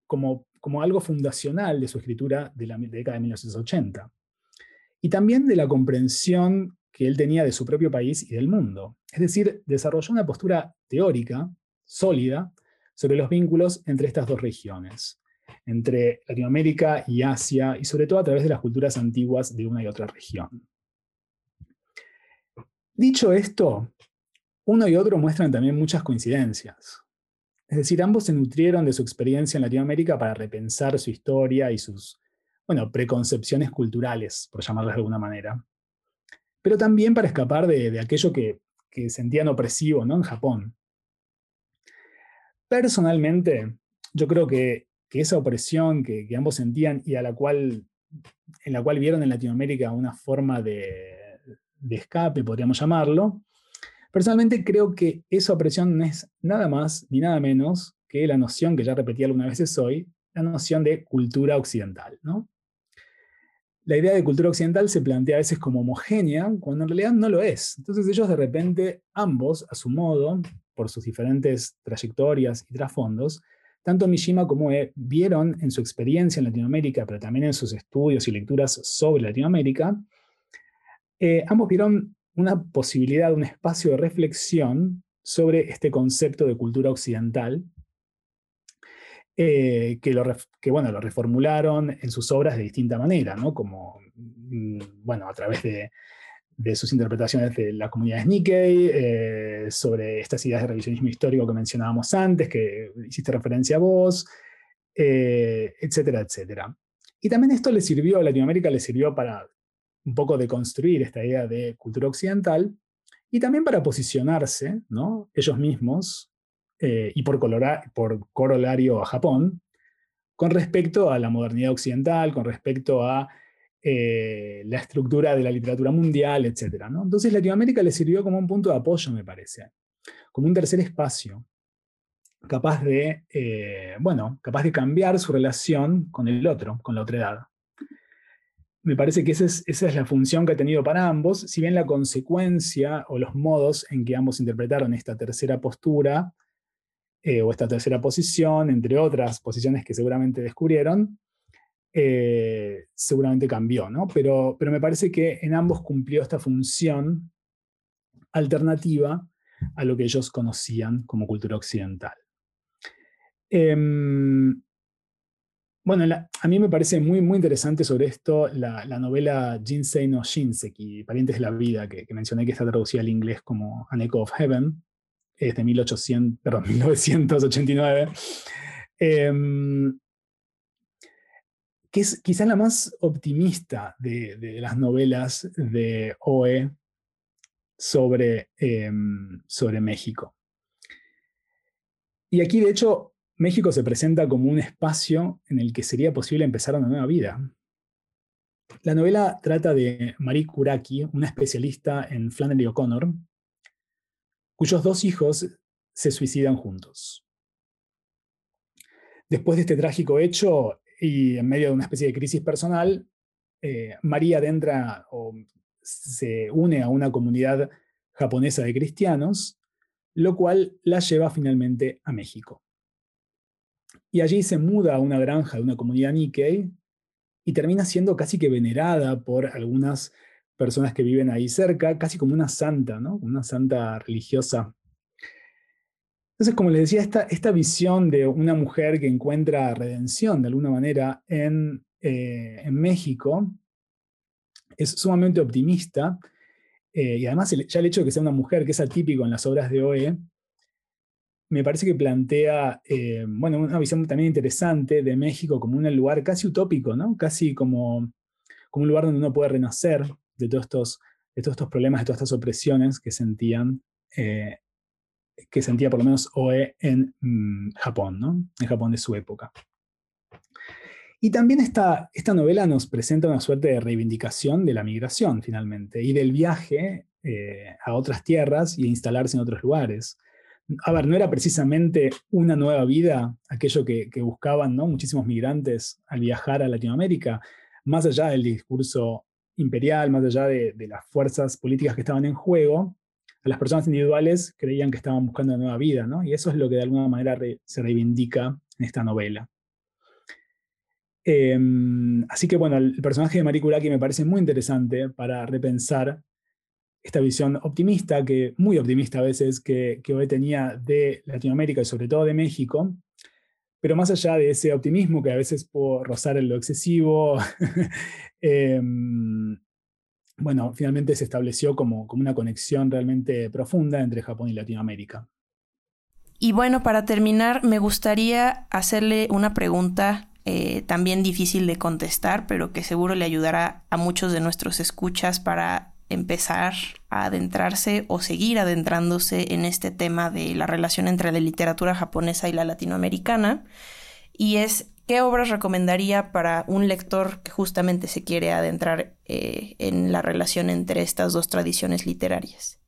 como, como algo fundacional de su escritura de la década de 1980. Y también de la comprensión que él tenía de su propio país y del mundo. Es decir, desarrolló una postura teórica, sólida, sobre los vínculos entre estas dos regiones, entre Latinoamérica y Asia, y sobre todo a través de las culturas antiguas de una y otra región. Dicho esto, uno y otro muestran también muchas coincidencias. Es decir, ambos se nutrieron de su experiencia en Latinoamérica para repensar su historia y sus, bueno, preconcepciones culturales, por llamarlas de alguna manera. Pero también para escapar de, aquello que, sentían opresivo ¿no? en Japón. Personalmente, yo creo que, esa opresión que, ambos sentían y a la cual, en la cual vieron en Latinoamérica una forma de, de escape, podríamos llamarlo, Personalmente creo que esa opresión no es nada más ni nada menos que la noción que ya repetí algunas veces hoy, la noción de cultura occidental. ¿no? La idea de cultura occidental se plantea a veces como homogénea, cuando en realidad no lo es. Entonces ellos de repente, ambos, a su modo, por sus diferentes trayectorias y trasfondos, tanto Mishima como E vieron en su experiencia en Latinoamérica, pero también en sus estudios y lecturas sobre Latinoamérica, eh, ambos vieron una posibilidad, un espacio de reflexión sobre este concepto de cultura occidental. Que, lo, que bueno, lo reformularon en sus obras de distinta manera, ¿no? como mm, bueno, a través de, de sus interpretaciones de la comunidad Nikkei, eh, sobre estas ideas de revisionismo histórico que mencionábamos antes, que hiciste referencia a vos, eh, etcétera, etcétera. Y también esto le sirvió, a Latinoamérica le sirvió para un poco deconstruir esta idea de cultura occidental y también para posicionarse, ¿no? ellos mismos, eh, y por, corolario a Japón, con respecto a la modernidad occidental, con respecto a eh, la estructura de la literatura mundial, etc. ¿no? Entonces Latinoamérica le sirvió como un punto de apoyo, me parece, como un tercer espacio, capaz de, eh, bueno, capaz de cambiar su relación con el otro, con la otra edad. Me parece que esa es, esa es la función que ha tenido para ambos, si bien la consecuencia o los modos en que ambos interpretaron esta tercera postura eh, o esta tercera posición, entre otras posiciones que seguramente descubrieron, eh, seguramente cambió, ¿no? Pero, pero me parece que en ambos cumplió esta función alternativa a lo que ellos conocían como cultura occidental. Em, bueno, a mí me parece muy, muy interesante sobre esto la, novela Jinsei no Shinseki, Parientes de la Vida, que, mencioné que está traducida al inglés como An Echo of Heaven, es de 1800, perdón, 1989 que es quizá la más optimista de, las novelas de OE sobre, em, sobre México. Y aquí, de hecho, México se presenta como un espacio en el que sería posible empezar una nueva vida. La novela trata de Marie Kuraki, una especialista en Flannery O'Connor, cuyos dos hijos se suicidan juntos. Después de este trágico hecho, y en medio de una especie de crisis personal, eh, María adentra o se une a una comunidad japonesa de cristianos, lo cual la lleva finalmente a México. Y allí se muda a una granja de una comunidad Nikkei y termina siendo casi que venerada por algunas personas que viven ahí cerca, casi como una santa, ¿no? Una santa religiosa entonces, como les decía, esta, esta visión de una mujer que encuentra redención de alguna manera en, eh, en México es sumamente optimista. Eh, y además, ya el hecho de que sea una mujer, que es atípico en las obras de OE, me parece que plantea eh, bueno, una visión también interesante de México como un lugar casi utópico, ¿no? casi como, como un lugar donde uno puede renacer de todos estos, estos problemas, de todas estas opresiones que sentían que sentía por lo menos Oe en mm, Japón, ¿no? en Japón de su época. Y también esta, esta novela nos presenta una suerte de reivindicación de la migración, finalmente, y del viaje eh, a otras tierras y a instalarse en otros lugares. A ver, no era precisamente una nueva vida aquello que, buscaban ¿no? muchísimos migrantes al viajar a Latinoamérica, más allá del discurso imperial, más allá de, las fuerzas políticas que estaban en juego, las personas individuales creían que estaban buscando una nueva vida, ¿no? Y eso es lo que de alguna manera se reivindica en esta novela. Em, así que bueno, el personaje de Marie Kuraki me parece muy interesante para repensar esta visión optimista, que, muy optimista a veces, que, que hoy tenía de Latinoamérica y sobre todo de México, pero más allá de ese optimismo que a veces puede rozar en lo excesivo, em, bueno, finalmente se estableció como, como una conexión realmente profunda entre Japón y Latinoamérica. Y bueno, para terminar, me gustaría hacerle una pregunta eh, también difícil de contestar, pero que seguro le ayudará a muchos de nuestros escuchas para empezar a adentrarse o seguir adentrándose en este tema de la relación entre la literatura japonesa y la latinoamericana. Y es ¿Qué obras recomendaría para un lector que justamente se quiere adentrar eh, en la relación entre estas dos tradiciones literarias?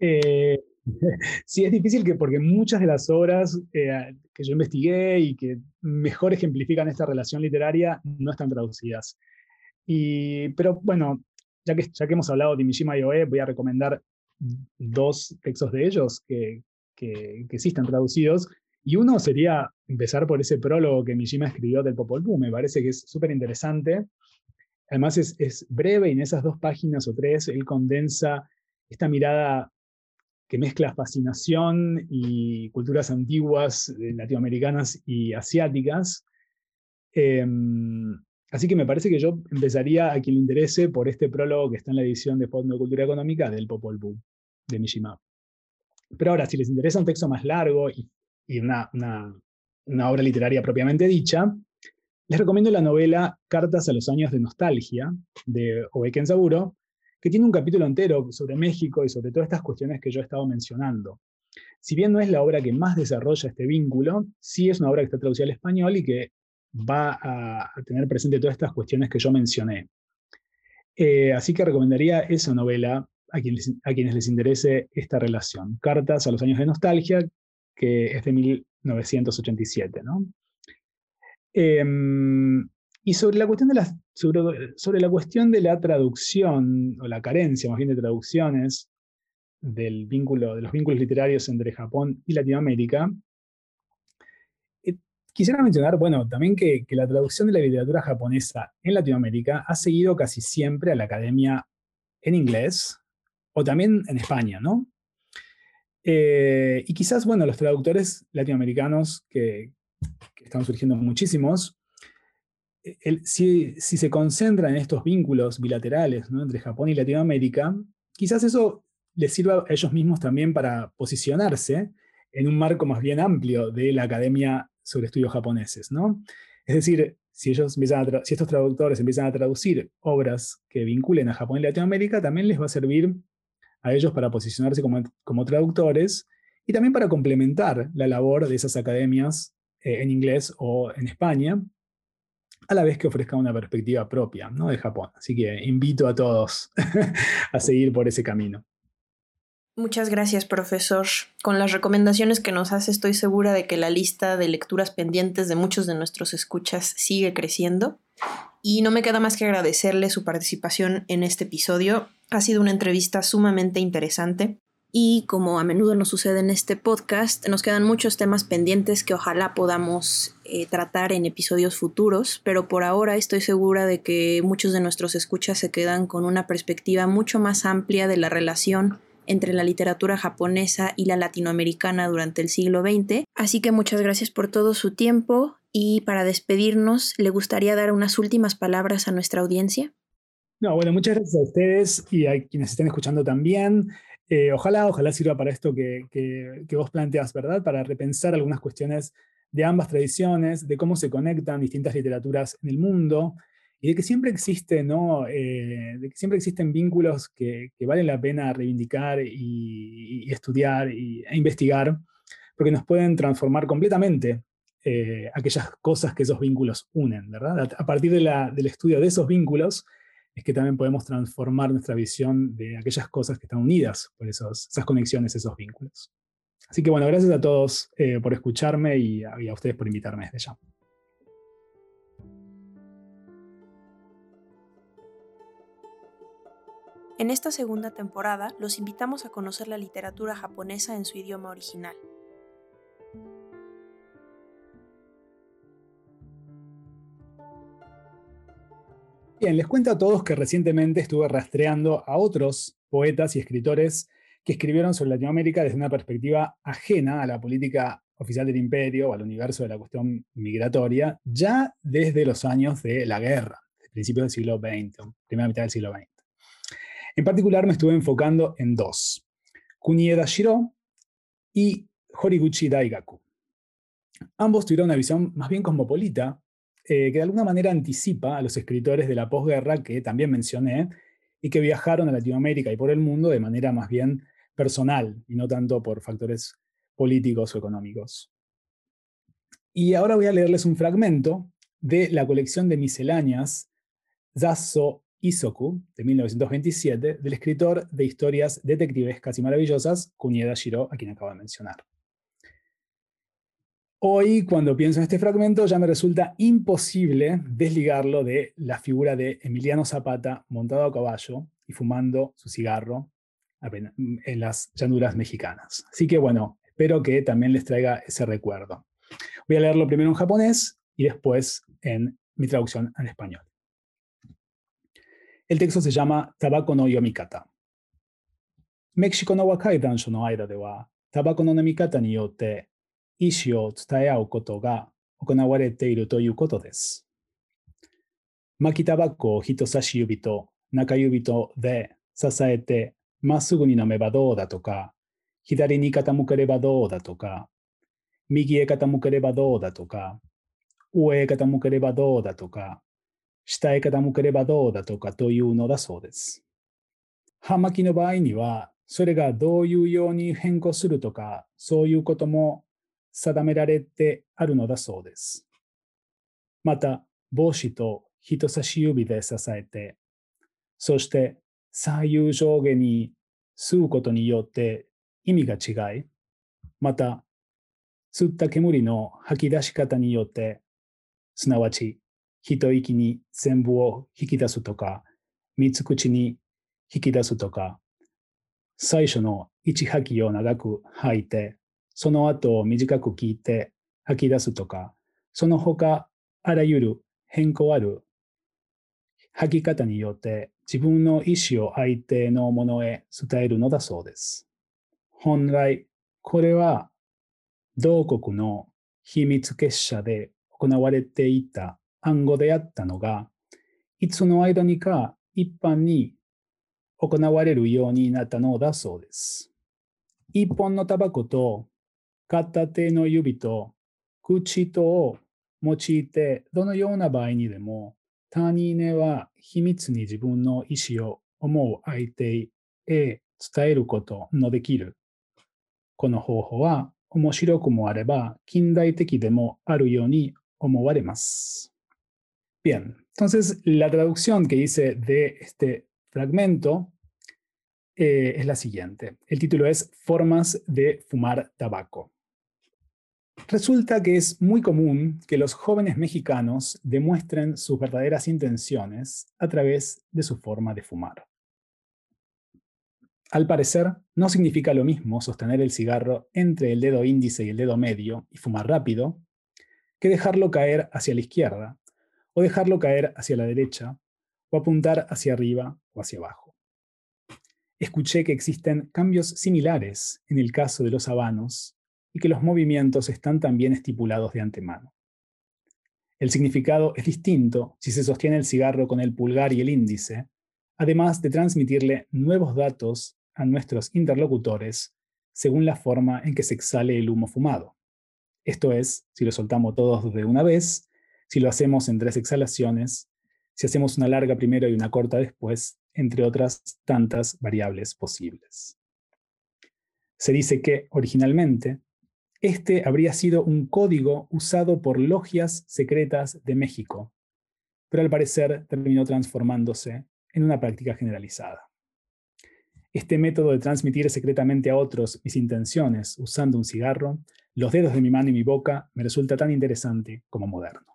Eh, sí, es difícil que, porque muchas de las obras eh, que yo investigué y que mejor ejemplifican esta relación literaria no están traducidas. Y, pero bueno, ya que, ya que hemos hablado de Mishima y Oe, voy a recomendar dos textos de ellos que, que, que sí están traducidos y uno sería empezar por ese prólogo que Mishima escribió del Popol Vuh, me parece que es súper interesante. Además es, breve y en esas dos páginas o tres él condensa esta mirada que mezcla fascinación y culturas antiguas latinoamericanas y asiáticas. Em, así que me parece que yo empezaría a quien le interese por este prólogo que está en la edición de Fondo de Cultura Económica del Popol Vuh, de Mishima. Pero ahora, si les interesa un texto más largo y, una, una, obra literaria propiamente dicha, les recomiendo la novela Cartas a los años de nostalgia, de Obeken Saburo, que tiene un capítulo entero sobre México y sobre todas estas cuestiones que yo he estado mencionando. Si bien no es la obra que más desarrolla este vínculo, sí es una obra que está traducida al español y que va a, tener presente todas estas cuestiones que yo mencioné. Eh, así que recomendaría esa novela a quienes, les interese esta relación. Cartas a los años de nostalgia, que es de 1987. ¿no? Em, y sobre la, cuestión de la, sobre, la cuestión de la traducción, o la carencia más bien de traducciones, del vínculo, de los vínculos literarios entre Japón y Latinoamérica, quisiera mencionar, bueno, también que, la traducción de la literatura japonesa en Latinoamérica ha seguido casi siempre a la academia en inglés, o también en España, ¿no? Eh, y quizás, bueno, los traductores latinoamericanos, que, están surgiendo muchísimos, si, se concentra en estos vínculos bilaterales entre Japón y Latinoamérica, quizás eso les sirva a ellos mismos también para posicionarse en un marco más bien amplio de la Academia sobre Estudios Japoneses. ¿no? Es decir, si, ellos si estos traductores empiezan a traducir obras que vinculen a Japón y Latinoamérica, también les va a servir a ellos para posicionarse como, como traductores y también para complementar la labor de esas academias eh, en inglés o en España, a la vez que ofrezca una perspectiva propia ¿no? de Japón. Así que invito a todos a seguir por ese camino. Muchas gracias, profesor. Con las recomendaciones que nos hace, estoy segura de que la lista de lecturas pendientes de muchos de nuestros escuchas sigue creciendo. Y no me queda más que agradecerle su participación en este episodio. Ha sido una entrevista sumamente interesante y como a menudo nos sucede en este podcast, nos quedan muchos temas pendientes que ojalá podamos eh, tratar en episodios futuros, pero por ahora estoy segura de que muchos de nuestros escuchas se quedan con una perspectiva mucho más amplia de la relación entre la literatura japonesa y la latinoamericana durante el siglo XX. Así que muchas gracias por todo su tiempo y para despedirnos, ¿le gustaría dar unas últimas palabras a nuestra audiencia? No, bueno, muchas gracias a ustedes y a quienes estén escuchando también. Eh, ojalá, ojalá sirva para esto que, vos planteas, ¿verdad? Para repensar algunas cuestiones de ambas tradiciones, de cómo se conectan distintas literaturas en el mundo y de que siempre existe, ¿no? Eh, de que siempre existen vínculos que, que vale la pena reivindicar y, estudiar y, e investigar, porque nos pueden transformar completamente eh, aquellas cosas que esos vínculos unen, ¿verdad? A, partir del estudio de esos vínculos, es que también podemos transformar nuestra visión de aquellas cosas que están unidas por esos, esas conexiones, esos vínculos. Así que bueno, gracias a todos eh, por escucharme y a, y a ustedes por invitarme desde ya. En esta segunda temporada los invitamos a conocer la literatura japonesa en su idioma original. Bien, les cuento a todos que recientemente estuve rastreando a otros poetas y escritores que escribieron sobre Latinoamérica desde una perspectiva ajena a la política oficial del imperio o al universo de la cuestión migratoria, ya desde los años de la guerra, principios del siglo XX, primera mitad del siglo XX. En particular me estuve enfocando en dos, Kunieda Shiro y Horiguchi Daigaku. Ambos tuvieron una visión más bien cosmopolita eh, que de alguna manera anticipa a los escritores de la posguerra que también mencioné y que viajaron a Latinoamérica y por el mundo de manera más bien personal y no tanto por factores políticos o económicos. Y ahora voy a leerles un fragmento de la colección de misceláneas Zaso Isoku de 1927 del escritor de historias detectivescas y maravillosas Kunieda Shiro, a quien acabo de mencionar. Hoy, cuando pienso en este fragmento, ya me resulta imposible desligarlo de la figura de Emiliano Zapata montado a caballo y fumando su cigarro en las llanuras mexicanas. Así que bueno, espero que también les traiga ese recuerdo. Voy a leerlo primero en japonés y después en mi traducción al español. El texto se llama Tabako no Yomikata. メキシコの若い男女の間では、タバコの飲み方によって意思を伝え合うことが行われているということです。巻きタバコを人差し指と中指とで支えてまっすぐに飲めばどうだとか、左に傾ければどうだとか、右へ傾ければどうだとか、上へ傾ければどうだとか、下へ傾ければどうだとかというのだそうです。葉巻の場合には、それがどういうように変更するとか、そういうことも定められてあるのだそうです。また、帽子と人差し指で支えて、そして左右上下に吸うことによって意味が違い、また、吸った煙の吐き出し方によって、すなわち、一息に全部を引き出すとか、三つ口に引き出すとか、最初の一吐きを長く吐いて、その後を短く聞いて吐き出すとか、その他あらゆる変更ある吐き方によって自分の意思を相手のものへ伝えるのだそうです。本来、これは同国の秘密結社で行われていた暗号であったのが、いつの間にか一般に行われるようになったのだそうです。一本のタバコと片手の指と口とを用いて、どのような場合にでも、他人は秘密に自分の意思を思う相手へ伝えることのできる。この方法は面白くもあれば近代的でもあるように思われます。Bien, entonces la traducción que hice de este fragmento eh, es la siguiente. El título es Formas de fumar tabaco. Resulta que es muy común que los jóvenes mexicanos demuestren sus verdaderas intenciones a través de su forma de fumar. Al parecer, no significa lo mismo sostener el cigarro entre el dedo índice y el dedo medio y fumar rápido, que dejarlo caer hacia la izquierda o dejarlo caer hacia la derecha, o apuntar hacia arriba o hacia abajo. Escuché que existen cambios similares en el caso de los habanos y que los movimientos están también estipulados de antemano. El significado es distinto si se sostiene el cigarro con el pulgar y el índice, además de transmitirle nuevos datos a nuestros interlocutores según la forma en que se exhale el humo fumado. Esto es, si lo soltamos todos de una vez, si lo hacemos en tres exhalaciones, si hacemos una larga primero y una corta después, entre otras tantas variables posibles. Se dice que, originalmente, este habría sido un código usado por logias secretas de México, pero al parecer terminó transformándose en una práctica generalizada. Este método de transmitir secretamente a otros mis intenciones usando un cigarro, los dedos de mi mano y mi boca, me resulta tan interesante como moderno.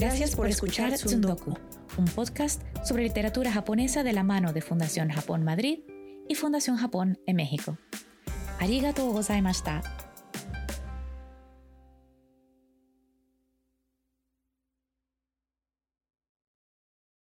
Gracias por escuchar Tsundoku, un podcast sobre literatura japonesa de la mano de Fundación Japón Madrid y Fundación Japón en México. Arigatou gozaimashita.